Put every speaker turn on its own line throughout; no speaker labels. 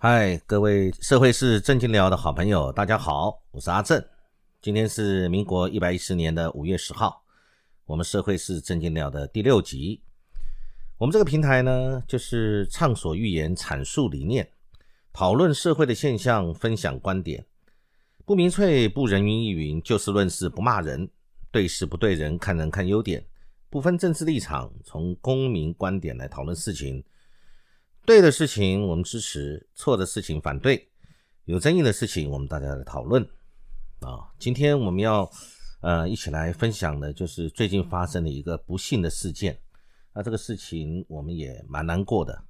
嗨，各位社会是正经聊的好朋友，大家好，我是阿正。今天是民国一百一十年的五月十号，我们社会是正经聊的第六集。我们这个平台呢，就是畅所欲言，阐述理念，讨论社会的现象，分享观点，不明粹，不人云亦云，就事论事，不骂人，对事不对人，看人看优点，不分政治立场，从公民观点来讨论事情。对的事情我们支持，错的事情反对，有争议的事情我们大家来讨论啊。今天我们要呃一起来分享的，就是最近发生的一个不幸的事件。那这个事情我们也蛮难过的，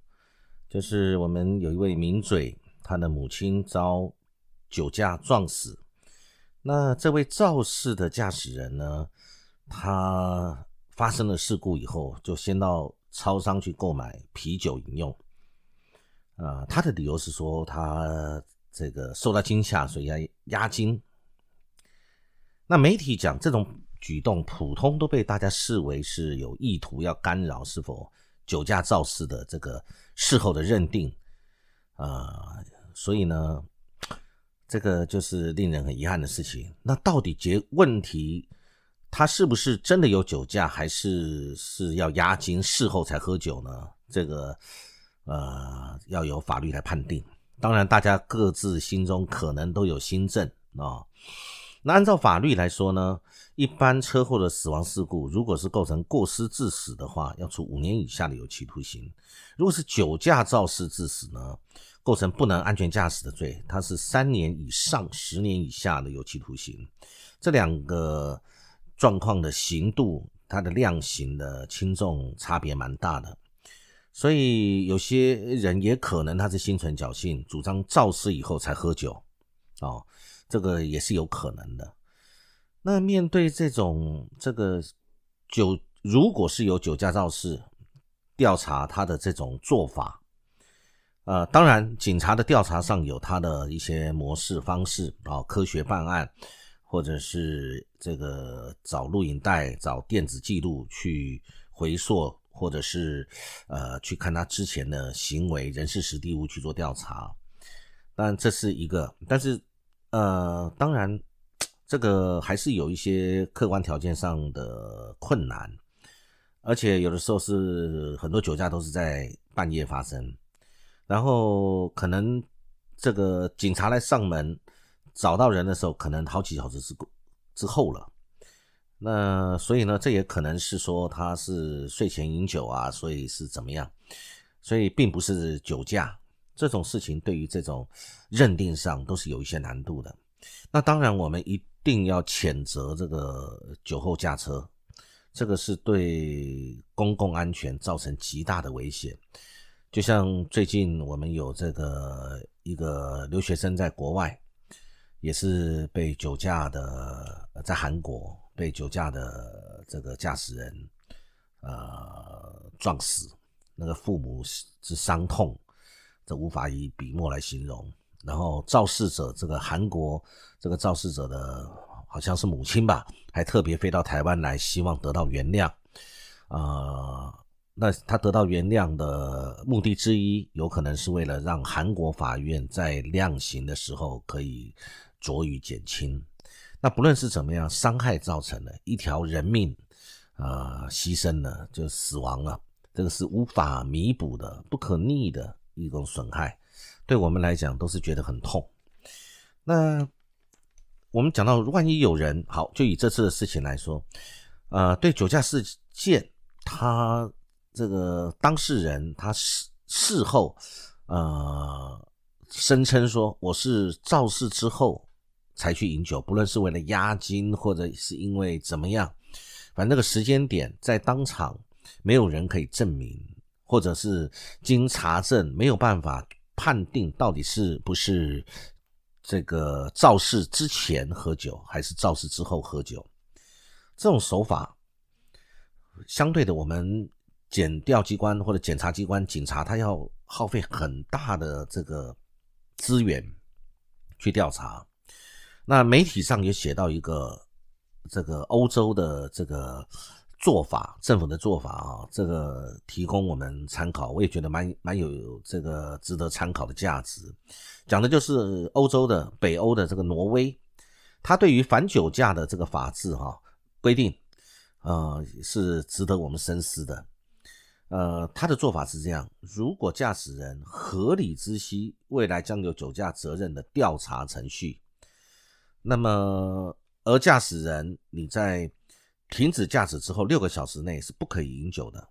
就是我们有一位名嘴，他的母亲遭酒驾撞死。那这位肇事的驾驶人呢，他发生了事故以后，就先到超商去购买啤酒饮用。啊，他的理由是说他这个受到惊吓，所以要押金。那媒体讲这种举动，普通都被大家视为是有意图要干扰是否酒驾肇事的这个事后的认定。啊，所以呢，这个就是令人很遗憾的事情。那到底结问题，他是不是真的有酒驾，还是是要押金事后才喝酒呢？这个。呃，要由法律来判定。当然，大家各自心中可能都有心证啊。那按照法律来说呢，一般车祸的死亡事故，如果是构成过失致死的话，要处五年以下的有期徒刑；如果是酒驾肇事致死呢，构成不能安全驾驶的罪，它是三年以上十年以下的有期徒刑。这两个状况的刑度，它的量刑的轻重差别蛮大的。所以有些人也可能他是心存侥幸，主张肇事以后才喝酒，哦，这个也是有可能的。那面对这种这个酒，如果是有酒驾肇事，调查他的这种做法，呃，当然警察的调查上有他的一些模式方式啊，科学办案，或者是这个找录影带、找电子记录去回溯。或者是，呃，去看他之前的行为、人事、实地物去做调查，但这是一个，但是，呃，当然，这个还是有一些客观条件上的困难，而且有的时候是很多酒驾都是在半夜发生，然后可能这个警察来上门找到人的时候，可能好几小时之之后了。那所以呢，这也可能是说他是睡前饮酒啊，所以是怎么样？所以并不是酒驾这种事情，对于这种认定上都是有一些难度的。那当然，我们一定要谴责这个酒后驾车，这个是对公共安全造成极大的危险。就像最近我们有这个一个留学生在国外，也是被酒驾的，在韩国。被酒驾的这个驾驶人，呃，撞死，那个父母之伤痛，这无法以笔墨来形容。然后肇事者，这个韩国这个肇事者的好像是母亲吧，还特别飞到台湾来，希望得到原谅。啊，那他得到原谅的目的之一，有可能是为了让韩国法院在量刑的时候可以酌予减轻。那不论是怎么样，伤害造成了一条人命，啊，牺牲了就死亡了，这个是无法弥补的、不可逆的一种损害，对我们来讲都是觉得很痛。那我们讲到，万一有人好，就以这次的事情来说，呃，对酒驾事件，他这个当事人他事事后，呃，声称说我是肇事之后。才去饮酒，不论是为了押金，或者是因为怎么样，反正那个时间点在当场没有人可以证明，或者是经查证没有办法判定到底是不是这个肇事之前喝酒，还是肇事之后喝酒。这种手法，相对的，我们检调机关或者检察机关、警察，他要耗费很大的这个资源去调查。那媒体上也写到一个这个欧洲的这个做法，政府的做法啊，这个提供我们参考，我也觉得蛮蛮有这个值得参考的价值。讲的就是欧洲的北欧的这个挪威，它对于反酒驾的这个法制哈规定，呃，是值得我们深思的。呃，他的做法是这样：如果驾驶人合理知悉未来将有酒驾责任的调查程序，那么而驾驶人你在停止驾驶之后六个小时内是不可以饮酒的。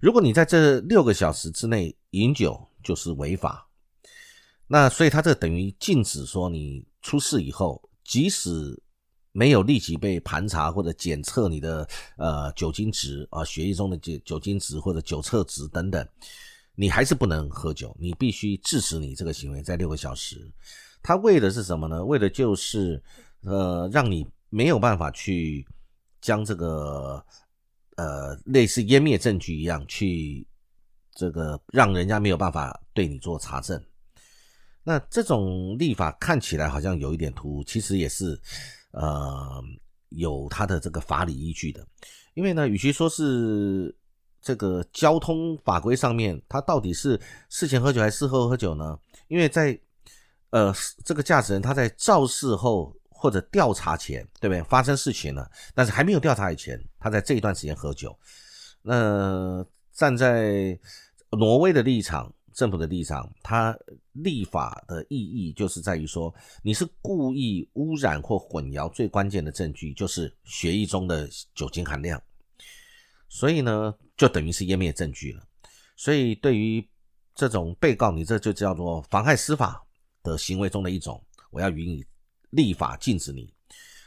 如果你在这六个小时之内饮酒，就是违法。那所以他这等于禁止说你出事以后，即使没有立即被盘查或者检测你的呃酒精值啊，血液中的酒酒精值或者酒测值等等，你还是不能喝酒，你必须制止你这个行为在六个小时。他为的是什么呢？为的就是呃让你没有办法去将这个呃类似湮灭证据一样去这个让人家没有办法对你做查证。那这种立法看起来好像有一点突兀，其实也是。呃，有它的这个法理依据的，因为呢，与其说是这个交通法规上面，它到底是事前喝酒还是事后喝酒呢？因为在呃这个驾驶人他在肇事后或者调查前，对不对？发生事情了，但是还没有调查以前，他在这一段时间喝酒，那站在挪威的立场。政府的立场，它立法的意义就是在于说，你是故意污染或混淆最关键的证据，就是血液中的酒精含量，所以呢，就等于是湮灭证据了。所以对于这种被告，你这就叫做妨害司法的行为中的一种，我要予以立法禁止你。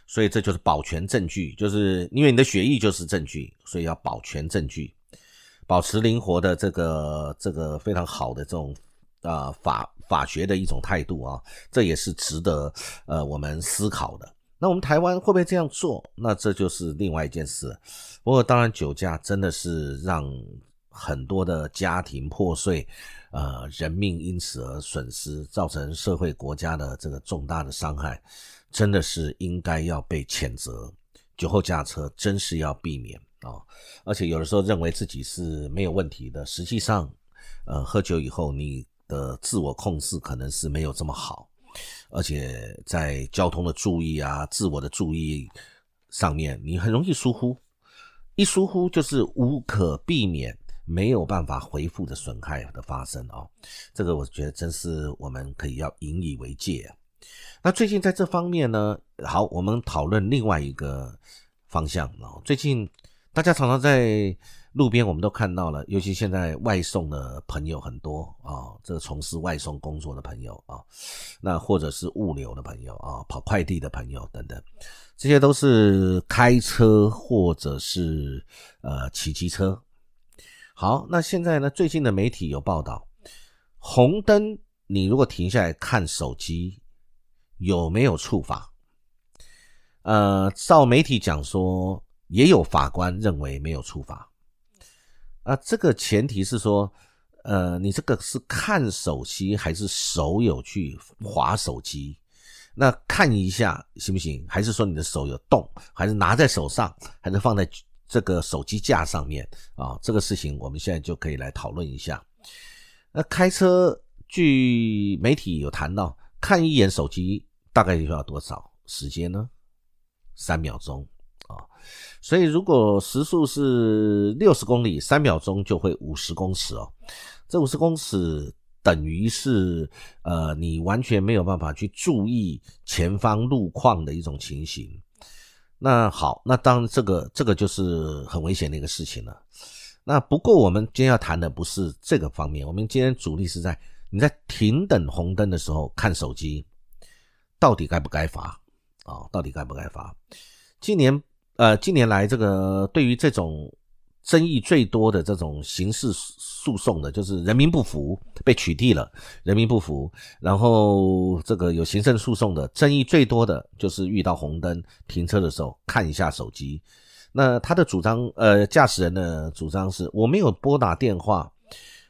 所以这就是保全证据，就是因为你的血液就是证据，所以要保全证据。保持灵活的这个这个非常好的这种啊法法学的一种态度啊，这也是值得呃我们思考的。那我们台湾会不会这样做？那这就是另外一件事。不过当然，酒驾真的是让很多的家庭破碎，呃，人命因此而损失，造成社会国家的这个重大的伤害，真的是应该要被谴责。酒后驾车真是要避免。啊，而且有的时候认为自己是没有问题的，实际上，呃，喝酒以后你的自我控制可能是没有这么好，而且在交通的注意啊、自我的注意上面，你很容易疏忽，一疏忽就是无可避免、没有办法回复的损害的发生啊。这个我觉得真是我们可以要引以为戒。那最近在这方面呢，好，我们讨论另外一个方向啊，最近。大家常常在路边，我们都看到了，尤其现在外送的朋友很多啊，这个从事外送工作的朋友啊，那或者是物流的朋友啊，跑快递的朋友等等，这些都是开车或者是呃骑机车。好，那现在呢，最近的媒体有报道，红灯你如果停下来看手机，有没有处罚？呃，照媒体讲说。也有法官认为没有处罚，啊，这个前提是说，呃，你这个是看手机还是手有去划手机？那看一下行不行？还是说你的手有动？还是拿在手上？还是放在这个手机架上面？啊，这个事情我们现在就可以来讨论一下。那开车，据媒体有谈到，看一眼手机大概需要多少时间呢？三秒钟。啊，所以如果时速是六十公里，三秒钟就会五十公尺哦。这五十公尺等于是呃，你完全没有办法去注意前方路况的一种情形。那好，那当这个这个就是很危险的一个事情了。那不过我们今天要谈的不是这个方面，我们今天主力是在你在停等红灯的时候看手机，到底该不该罚啊？到底该不该罚？今年。呃，近年来这个对于这种争议最多的这种刑事诉讼的，就是人民不服被取缔了，人民不服，然后这个有行政诉讼的争议最多的就是遇到红灯停车的时候看一下手机。那他的主张，呃，驾驶人的主张是我没有拨打电话，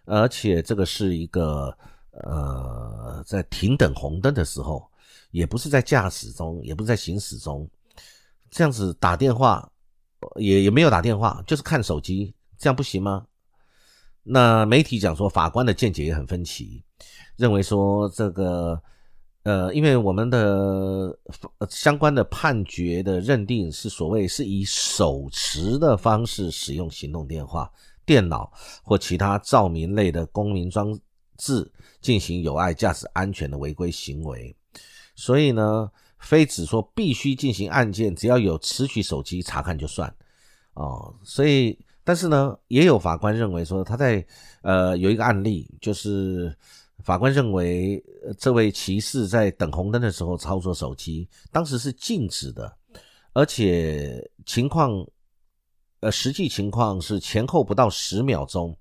而且这个是一个呃，在停等红灯的时候，也不是在驾驶中，也不是在行驶中。这样子打电话，也也没有打电话，就是看手机，这样不行吗？那媒体讲说，法官的见解也很分歧，认为说这个，呃，因为我们的相关的判决的认定是所谓是以手持的方式使用行动电话、电脑或其他照明类的公民装置进行有碍驾驶安全的违规行为，所以呢，非只说必须进行案件，只要有持取手机查看就算，哦，所以。但是呢，也有法官认为说，他在呃有一个案例，就是法官认为这位骑士在等红灯的时候操作手机，当时是静止的，而且情况呃实际情况是前后不到十秒钟，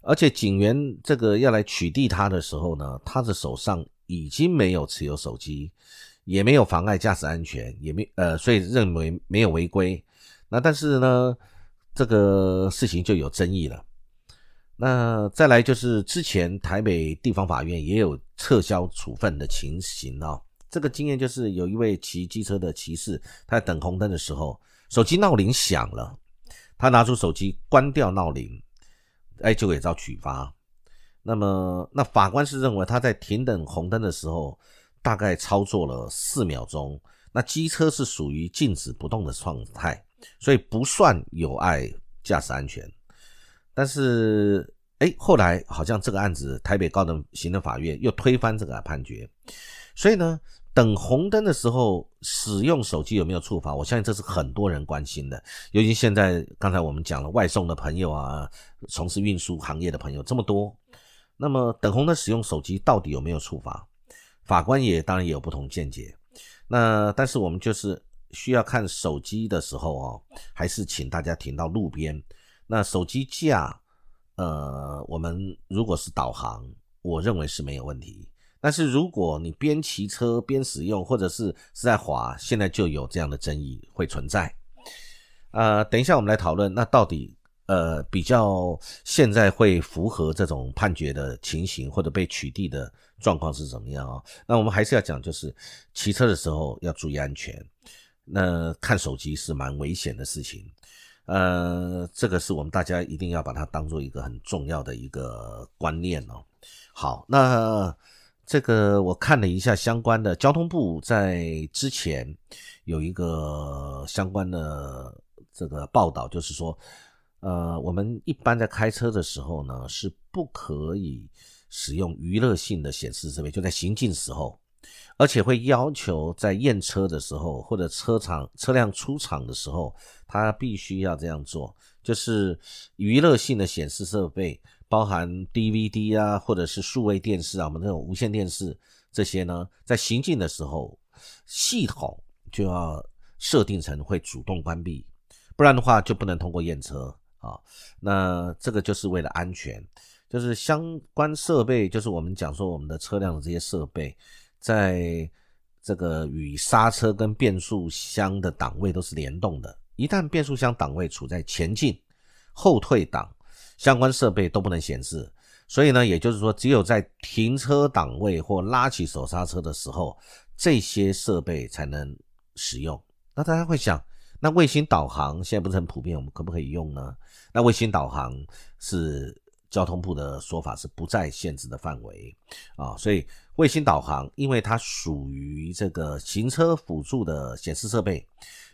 而且警员这个要来取缔他的时候呢，他的手上已经没有持有手机，也没有妨碍驾驶安全，也没呃，所以认为没有违规。那但是呢？这个事情就有争议了。那再来就是之前台北地方法院也有撤销处分的情形啊。这个经验就是有一位骑机车的骑士，他在等红灯的时候，手机闹铃响了，他拿出手机关掉闹铃，哎，就给遭取罚。那么，那法官是认为他在停等红灯的时候，大概操作了四秒钟，那机车是属于静止不动的状态。所以不算有碍驾驶安全，但是哎，后来好像这个案子台北高等行政法院又推翻这个判决，所以呢，等红灯的时候使用手机有没有处罚？我相信这是很多人关心的，尤其现在刚才我们讲了外送的朋友啊，从事运输行业的朋友这么多，那么等红灯使用手机到底有没有处罚？法官也当然也有不同见解，那但是我们就是。需要看手机的时候哦，还是请大家停到路边。那手机架，呃，我们如果是导航，我认为是没有问题。但是如果你边骑车边使用，或者是是在滑，现在就有这样的争议会存在。呃，等一下我们来讨论，那到底呃比较现在会符合这种判决的情形，或者被取缔的状况是怎么样啊？那我们还是要讲，就是骑车的时候要注意安全。那看手机是蛮危险的事情，呃，这个是我们大家一定要把它当做一个很重要的一个观念哦。好，那这个我看了一下相关的交通部在之前有一个相关的这个报道，就是说，呃，我们一般在开车的时候呢，是不可以使用娱乐性的显示设备，就在行进时候。而且会要求在验车的时候，或者车厂车辆出厂的时候，它必须要这样做，就是娱乐性的显示设备，包含 DVD 啊，或者是数位电视啊，我们这种无线电视这些呢，在行进的时候，系统就要设定成会主动关闭，不然的话就不能通过验车啊。那这个就是为了安全，就是相关设备，就是我们讲说我们的车辆的这些设备。在这个与刹车跟变速箱的档位都是联动的，一旦变速箱档位处在前进、后退档，相关设备都不能显示。所以呢，也就是说，只有在停车档位或拉起手刹车的时候，这些设备才能使用。那大家会想，那卫星导航现在不是很普遍，我们可不可以用呢？那卫星导航是。交通部的说法是不在限制的范围啊，所以卫星导航，因为它属于这个行车辅助的显示设备，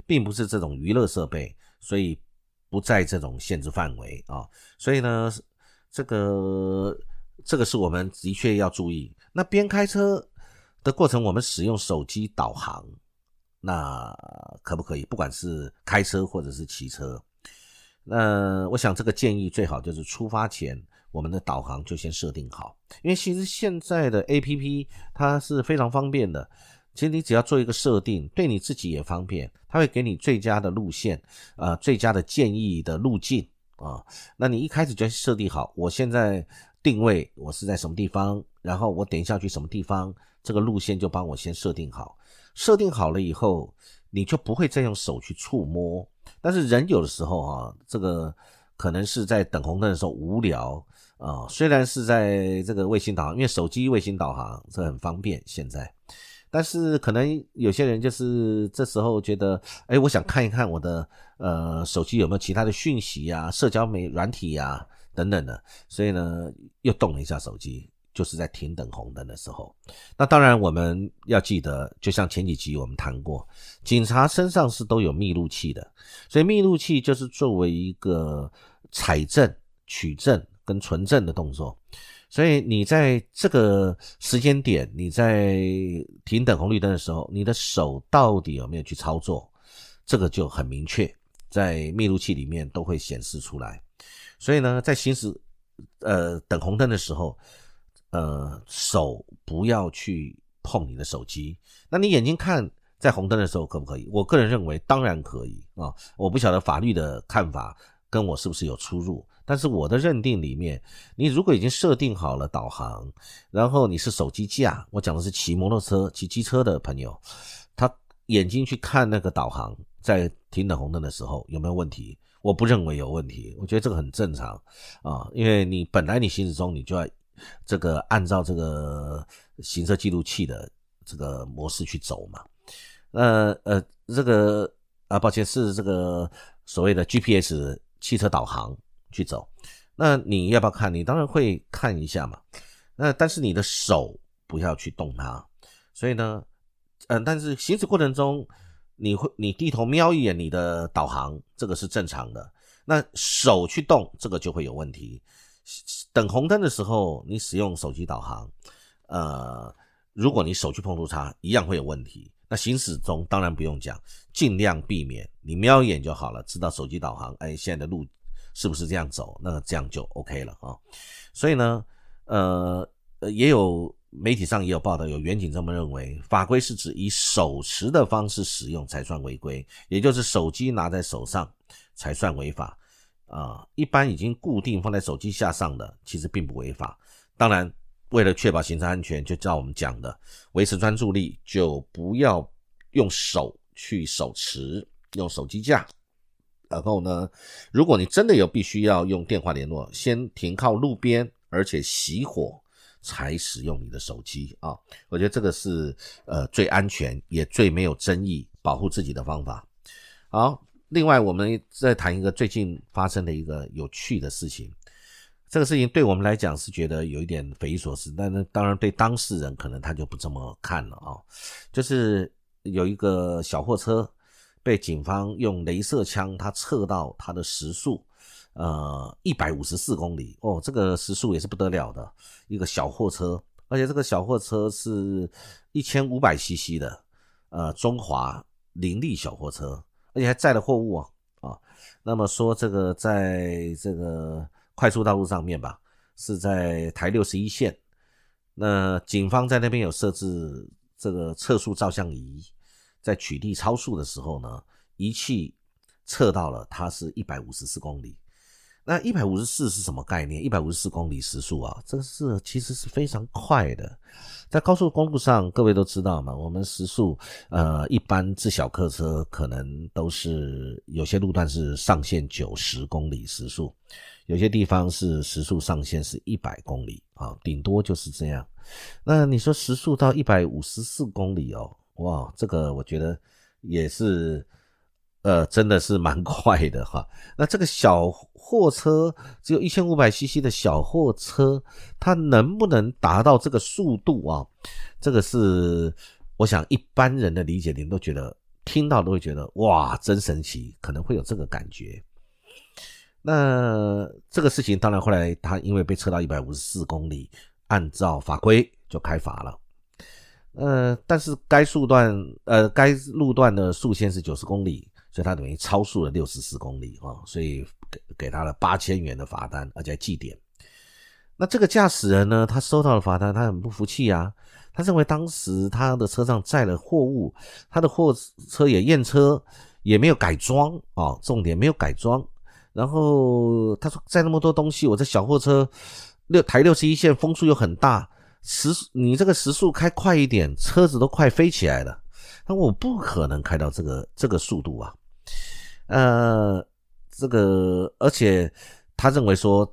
并不是这种娱乐设备，所以不在这种限制范围啊。所以呢，这个这个是我们的确要注意。那边开车的过程，我们使用手机导航，那可不可以？不管是开车或者是骑车，那我想这个建议最好就是出发前。我们的导航就先设定好，因为其实现在的 A P P 它是非常方便的。其实你只要做一个设定，对你自己也方便，它会给你最佳的路线，呃，最佳的建议的路径啊。那你一开始就设定好，我现在定位我是在什么地方，然后我点下去什么地方，这个路线就帮我先设定好。设定好了以后，你就不会再用手去触摸。但是人有的时候啊，这个可能是在等红灯的时候无聊。啊，虽然是在这个卫星导航，因为手机卫星导航这很方便。现在，但是可能有些人就是这时候觉得，哎，我想看一看我的呃手机有没有其他的讯息呀、社交媒软体呀等等的，所以呢又动了一下手机，就是在停等红灯的时候。那当然我们要记得，就像前几集我们谈过，警察身上是都有密录器的，所以密录器就是作为一个采证、取证跟存证的动作。所以你在这个时间点，你在停等红绿灯的时候，你的手到底有没有去操作，这个就很明确，在密录器里面都会显示出来。所以呢，在行驶呃等红灯的时候，呃手不要去碰你的手机。那你眼睛看在红灯的时候可不可以？我个人认为当然可以啊。我不晓得法律的看法跟我是不是有出入。但是我的认定里面，你如果已经设定好了导航，然后你是手机架，我讲的是骑摩托车、骑机车的朋友，他眼睛去看那个导航，在停等红灯的时候有没有问题？我不认为有问题，我觉得这个很正常啊，因为你本来你行驶中你就要这个按照这个行车记录器的这个模式去走嘛。呃呃，这个啊，抱歉是这个所谓的 GPS 汽车导航。去走，那你要不要看？你当然会看一下嘛。那但是你的手不要去动它。所以呢，嗯，但是行驶过程中，你会你低头瞄一眼你的导航，这个是正常的。那手去动，这个就会有问题。等红灯的时候，你使用手机导航，呃，如果你手去碰触它，一样会有问题。那行驶中当然不用讲，尽量避免，你瞄一眼就好了，知道手机导航，哎，现在的路。是不是这样走？那这样就 OK 了啊。所以呢，呃，也有媒体上也有报道，有远景这么认为，法规是指以手持的方式使用才算违规，也就是手机拿在手上才算违法啊。一般已经固定放在手机下上的，其实并不违法。当然，为了确保行车安全，就照我们讲的，维持专注力，就不要用手去手持，用手机架。然后呢，如果你真的有必须要用电话联络，先停靠路边，而且熄火才使用你的手机啊。我觉得这个是呃最安全也最没有争议保护自己的方法。好，另外我们再谈一个最近发生的一个有趣的事情。这个事情对我们来讲是觉得有一点匪夷所思，但是当然对当事人可能他就不这么看了啊。就是有一个小货车。被警方用镭射枪，他测到他的时速，呃，一百五十四公里哦，这个时速也是不得了的，一个小货车，而且这个小货车是一千五百 CC 的，呃，中华凌力小货车，而且还载了货物啊啊。那么说这个在这个快速道路上面吧，是在台六十一线，那警方在那边有设置这个测速照相仪。在取缔超速的时候呢，仪器测到了它是一百五十四公里。那一百五十四是什么概念？一百五十四公里时速啊，这个是其实是非常快的。在高速公路上，各位都知道嘛，我们时速呃，一般自小客车可能都是有些路段是上限九十公里时速，有些地方是时速上限是一百公里啊，顶多就是这样。那你说时速到一百五十四公里哦？哇，这个我觉得也是，呃，真的是蛮快的哈。那这个小货车只有一千五百 CC 的小货车，它能不能达到这个速度啊？这个是我想一般人的理解，您都觉得听到都会觉得哇，真神奇，可能会有这个感觉。那这个事情当然后来他因为被测到一百五十四公里，按照法规就开罚了。呃，但是该速段呃该路段的速限是九十公里，所以他等于超速了六十四公里啊，所以给给他了八千元的罚单，而且还记点。那这个驾驶人呢，他收到了罚单，他很不服气啊，他认为当时他的车上载了货物，他的货车也验车也没有改装啊，重点没有改装。然后他说载那么多东西，我这小货车六台六十一线风速又很大。时你这个时速开快一点，车子都快飞起来了。那我不可能开到这个这个速度啊。呃，这个而且他认为说，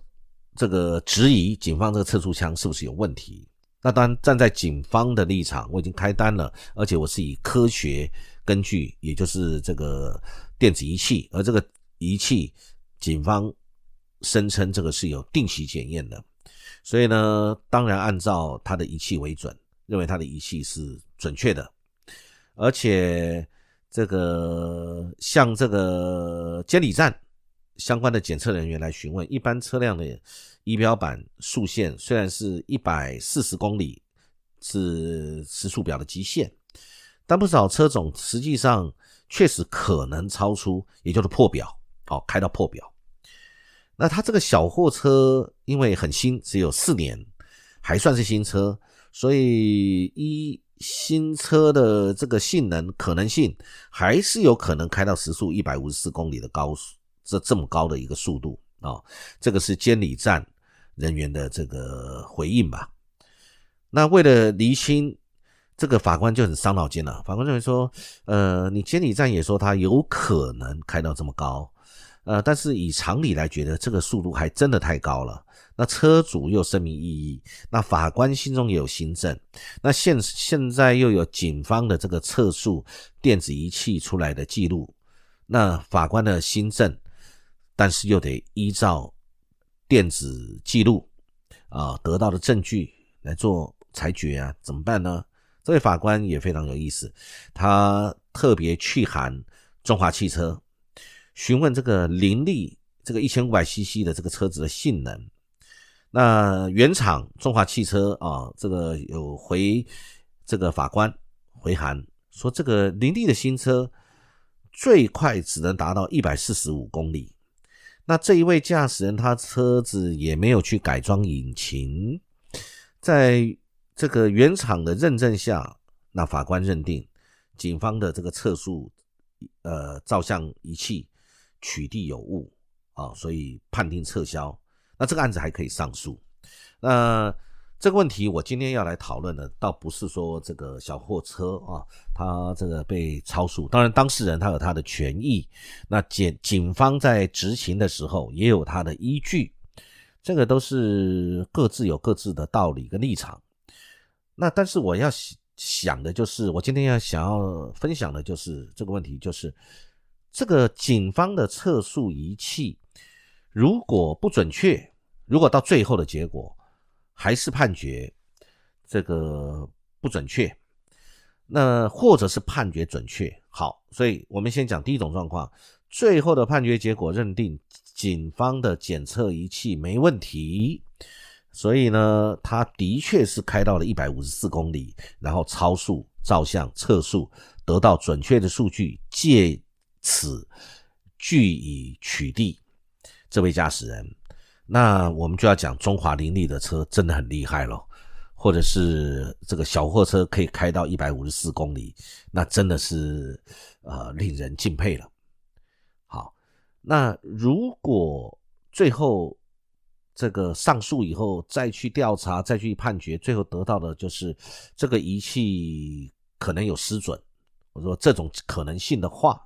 这个质疑警方这个测速枪是不是有问题那当然，站在警方的立场，我已经开单了，而且我是以科学根据，也就是这个电子仪器，而这个仪器，警方声称这个是有定期检验的，所以呢，当然按照他的仪器为准，认为他的仪器是准确的，而且这个像这个监理站相关的检测人员来询问，一般车辆的。仪表板速限虽然是一百四十公里，是时速表的极限，但不少车种实际上确实可能超出，也就是破表，哦，开到破表。那它这个小货车因为很新，只有四年，还算是新车，所以一新车的这个性能可能性还是有可能开到时速一百五十四公里的高速，这这么高的一个速度啊，这个是监理站。人员的这个回应吧。那为了厘清这个，法官就很伤脑筋了。法官认为说，呃，你监理站也说他有可能开到这么高，呃，但是以常理来觉得这个速度还真的太高了。那车主又声明异议，那法官心中也有新政。那现现在又有警方的这个测速电子仪器出来的记录，那法官的新政，但是又得依照。电子记录啊，得到的证据来做裁决啊，怎么办呢？这位法官也非常有意思，他特别去函中华汽车，询问这个凌力这个一千五百 CC 的这个车子的性能。那原厂中华汽车啊，这个有回这个法官回函说，这个凌力的新车最快只能达到一百四十五公里。那这一位驾驶人，他车子也没有去改装引擎，在这个原厂的认证下，那法官认定警方的这个测速呃照相仪器取缔有误啊，所以判定撤销。那这个案子还可以上诉。那。这个问题我今天要来讨论的，倒不是说这个小货车啊，它这个被超速，当然当事人他有他的权益，那警警方在执行的时候也有他的依据，这个都是各自有各自的道理跟立场。那但是我要想的就是，我今天要想要分享的就是这个问题，就是这个警方的测速仪器如果不准确，如果到最后的结果。还是判决这个不准确，那或者是判决准确。好，所以我们先讲第一种状况，最后的判决结果认定警方的检测仪器没问题，所以呢，他的确是开到了一百五十四公里，然后超速照相测速，得到准确的数据，借此据以取缔这位驾驶人。那我们就要讲中华林立的车真的很厉害咯，或者是这个小货车可以开到一百五十四公里，那真的是呃令人敬佩了。好，那如果最后这个上诉以后再去调查、再去判决，最后得到的就是这个仪器可能有失准，我说这种可能性的话，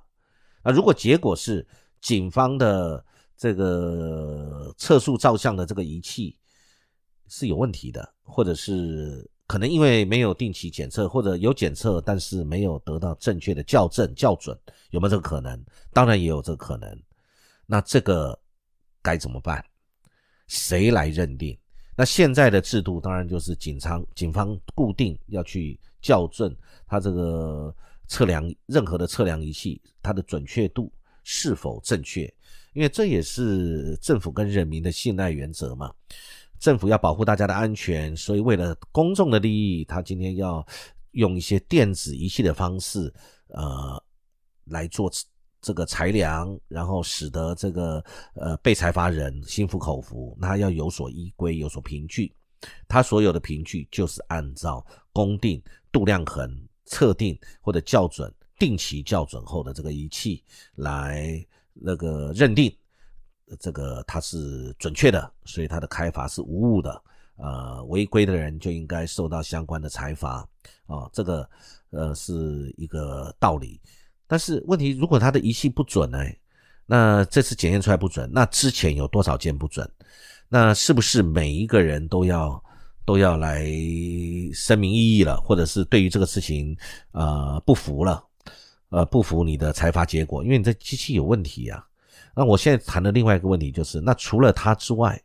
那如果结果是警方的。这个测速照相的这个仪器是有问题的，或者是可能因为没有定期检测，或者有检测但是没有得到正确的校正校准，有没有这个可能？当然也有这个可能。那这个该怎么办？谁来认定？那现在的制度当然就是警方警方固定要去校正它这个测量任何的测量仪器它的准确度是否正确。因为这也是政府跟人民的信赖原则嘛，政府要保护大家的安全，所以为了公众的利益，他今天要用一些电子仪器的方式，呃，来做这个裁量，然后使得这个呃被裁罚人心服口服，那要有所依规，有所凭据，他所有的凭据就是按照公定度量衡测定或者校准定期校准后的这个仪器来。那个认定，这个它是准确的，所以它的开罚是无误的。呃，违规的人就应该受到相关的裁罚啊，这个呃是一个道理。但是问题，如果他的仪器不准呢？那这次检验出来不准，那之前有多少件不准？那是不是每一个人都要都要来声明异议了，或者是对于这个事情呃不服了，呃不服你的裁罚结果，因为你这机器有问题呀。那我现在谈的另外一个问题就是，那除了它之外，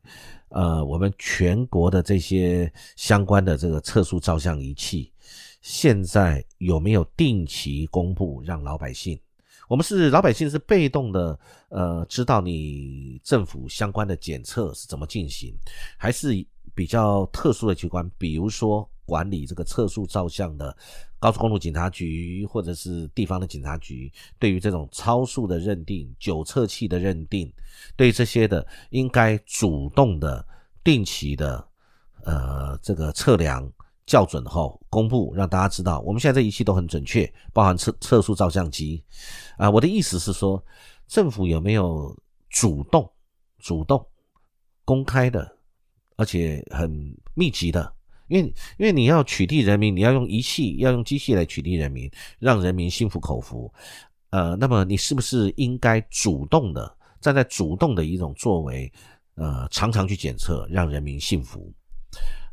呃，我们全国的这些相关的这个测速照相仪器，现在有没有定期公布，让老百姓？我们是老百姓是被动的，呃，知道你政府相关的检测是怎么进行，还是比较特殊的机关，比如说管理这个测速照相的高速公路警察局或者是地方的警察局，对于这种超速的认定、酒测器的认定，对这些的应该主动的、定期的，呃，这个测量。校准后公布，让大家知道，我们现在这仪器都很准确，包含测测速照相机。啊，我的意思是说，政府有没有主动、主动、公开的，而且很密集的？因为，因为你要取缔人民，你要用仪器，要用机器来取缔人民，让人民心服口服。呃，那么你是不是应该主动的，站在主动的一种作为，呃，常常去检测，让人民信服？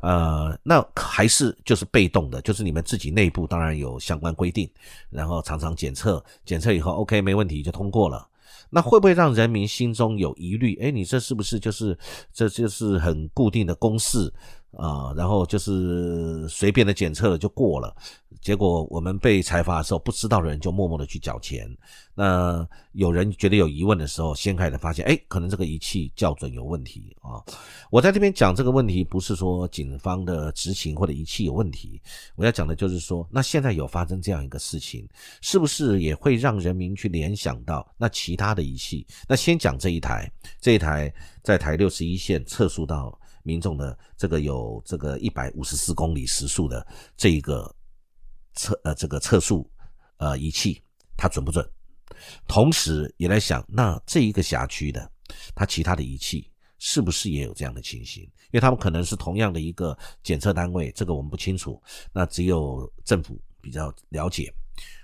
呃，那还是就是被动的，就是你们自己内部当然有相关规定，然后常常检测，检测以后 OK 没问题就通过了。那会不会让人民心中有疑虑？哎，你这是不是就是这就是很固定的公式？啊，然后就是随便的检测了就过了，结果我们被裁罚的时候，不知道的人就默默的去缴钱。那有人觉得有疑问的时候，先开始发现，哎，可能这个仪器校准有问题啊。我在这边讲这个问题，不是说警方的执行或者仪器有问题，我要讲的就是说，那现在有发生这样一个事情，是不是也会让人民去联想到那其他的仪器？那先讲这一台，这一台在台六十一线测速到。民众的这个有这个一百五十四公里时速的这一个测呃这个测速呃仪器，它准不准？同时也来想，那这一个辖区的它其他的仪器是不是也有这样的情形？因为他们可能是同样的一个检测单位，这个我们不清楚，那只有政府比较了解。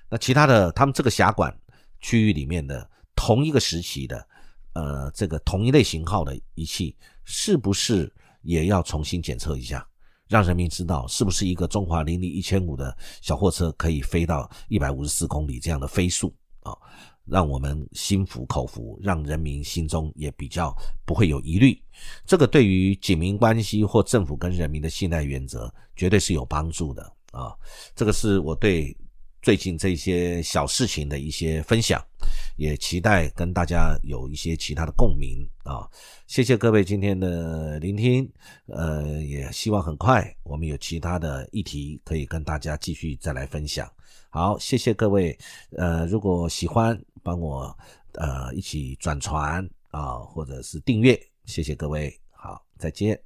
那其他的他们这个辖管区域里面的同一个时期的呃这个同一类型号的仪器，是不是？也要重新检测一下，让人民知道是不是一个中华零零一千五的小货车可以飞到一百五十四公里这样的飞速啊，让我们心服口服，让人民心中也比较不会有疑虑。这个对于警民关系或政府跟人民的信赖原则，绝对是有帮助的啊。这个是我对。最近这些小事情的一些分享，也期待跟大家有一些其他的共鸣啊！谢谢各位今天的聆听，呃，也希望很快我们有其他的议题可以跟大家继续再来分享。好，谢谢各位，呃，如果喜欢，帮我呃一起转传啊，或者是订阅，谢谢各位，好，再见。